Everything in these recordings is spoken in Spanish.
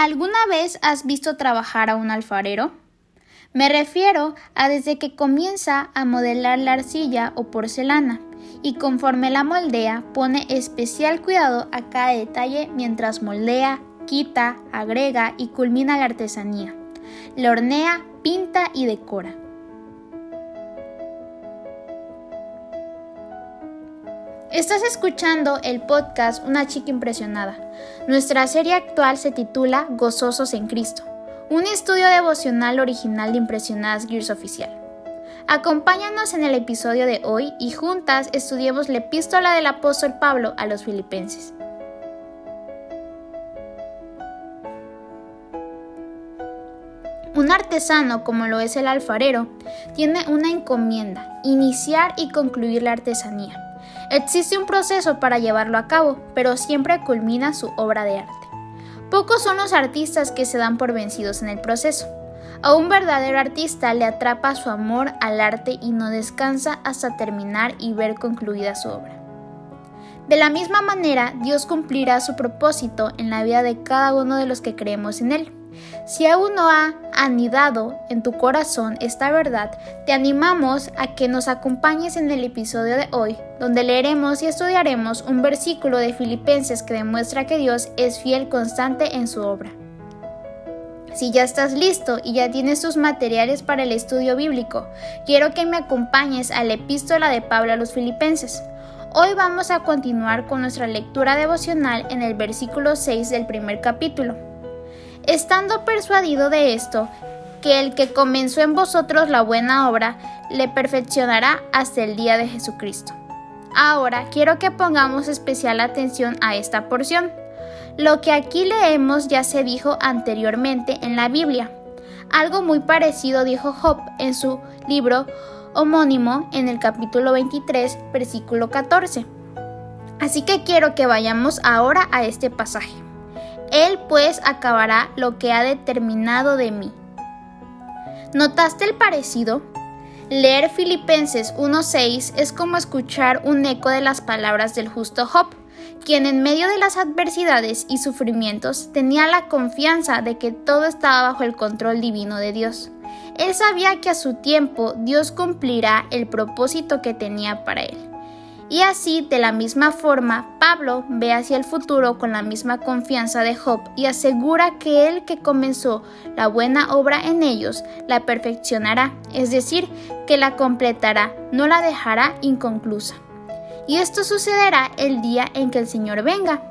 ¿Alguna vez has visto trabajar a un alfarero? Me refiero a desde que comienza a modelar la arcilla o porcelana y conforme la moldea pone especial cuidado a cada detalle mientras moldea, quita, agrega y culmina la artesanía. La hornea, pinta y decora. Estás escuchando el podcast Una chica impresionada. Nuestra serie actual se titula Gozosos en Cristo, un estudio devocional original de Impresionadas Gears Oficial. Acompáñanos en el episodio de hoy y juntas estudiemos la epístola del apóstol Pablo a los filipenses. Un artesano, como lo es el alfarero, tiene una encomienda, iniciar y concluir la artesanía. Existe un proceso para llevarlo a cabo, pero siempre culmina su obra de arte. Pocos son los artistas que se dan por vencidos en el proceso. A un verdadero artista le atrapa su amor al arte y no descansa hasta terminar y ver concluida su obra. De la misma manera, Dios cumplirá su propósito en la vida de cada uno de los que creemos en Él. Si aún no ha anidado en tu corazón esta verdad, te animamos a que nos acompañes en el episodio de hoy, donde leeremos y estudiaremos un versículo de Filipenses que demuestra que Dios es fiel constante en su obra. Si ya estás listo y ya tienes tus materiales para el estudio bíblico, quiero que me acompañes a la epístola de Pablo a los Filipenses. Hoy vamos a continuar con nuestra lectura devocional en el versículo 6 del primer capítulo estando persuadido de esto, que el que comenzó en vosotros la buena obra, le perfeccionará hasta el día de Jesucristo. Ahora quiero que pongamos especial atención a esta porción. Lo que aquí leemos ya se dijo anteriormente en la Biblia. Algo muy parecido dijo Job en su libro homónimo en el capítulo 23, versículo 14. Así que quiero que vayamos ahora a este pasaje. Él pues acabará lo que ha determinado de mí. ¿Notaste el parecido? Leer Filipenses 1.6 es como escuchar un eco de las palabras del justo Job, quien en medio de las adversidades y sufrimientos tenía la confianza de que todo estaba bajo el control divino de Dios. Él sabía que a su tiempo Dios cumplirá el propósito que tenía para él. Y así, de la misma forma, Pablo ve hacia el futuro con la misma confianza de Job y asegura que el que comenzó la buena obra en ellos la perfeccionará, es decir, que la completará, no la dejará inconclusa. Y esto sucederá el día en que el Señor venga.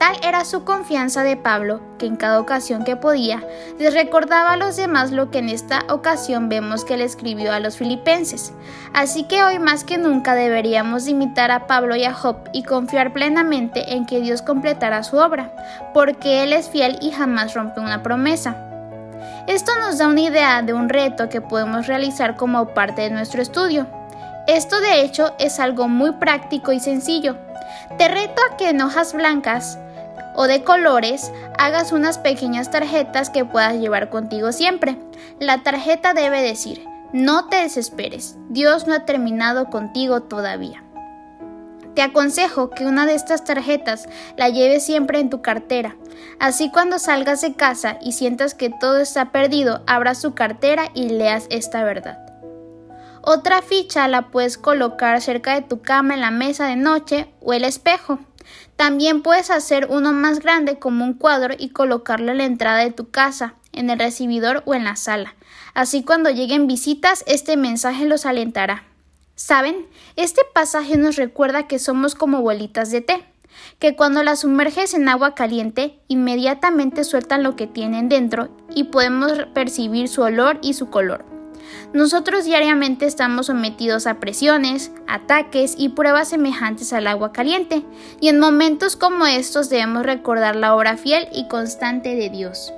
Tal era su confianza de Pablo, que en cada ocasión que podía, les recordaba a los demás lo que en esta ocasión vemos que le escribió a los filipenses. Así que hoy más que nunca deberíamos imitar a Pablo y a Job y confiar plenamente en que Dios completará su obra, porque Él es fiel y jamás rompe una promesa. Esto nos da una idea de un reto que podemos realizar como parte de nuestro estudio. Esto de hecho es algo muy práctico y sencillo. Te reto a que en hojas blancas o de colores, hagas unas pequeñas tarjetas que puedas llevar contigo siempre. La tarjeta debe decir, no te desesperes, Dios no ha terminado contigo todavía. Te aconsejo que una de estas tarjetas la lleves siempre en tu cartera. Así cuando salgas de casa y sientas que todo está perdido, abras tu cartera y leas esta verdad. Otra ficha la puedes colocar cerca de tu cama en la mesa de noche o el espejo. También puedes hacer uno más grande como un cuadro y colocarlo en la entrada de tu casa, en el recibidor o en la sala. Así cuando lleguen visitas, este mensaje los alentará. ¿Saben? Este pasaje nos recuerda que somos como bolitas de té, que cuando las sumerges en agua caliente, inmediatamente sueltan lo que tienen dentro y podemos percibir su olor y su color. Nosotros diariamente estamos sometidos a presiones, ataques y pruebas semejantes al agua caliente, y en momentos como estos debemos recordar la obra fiel y constante de Dios.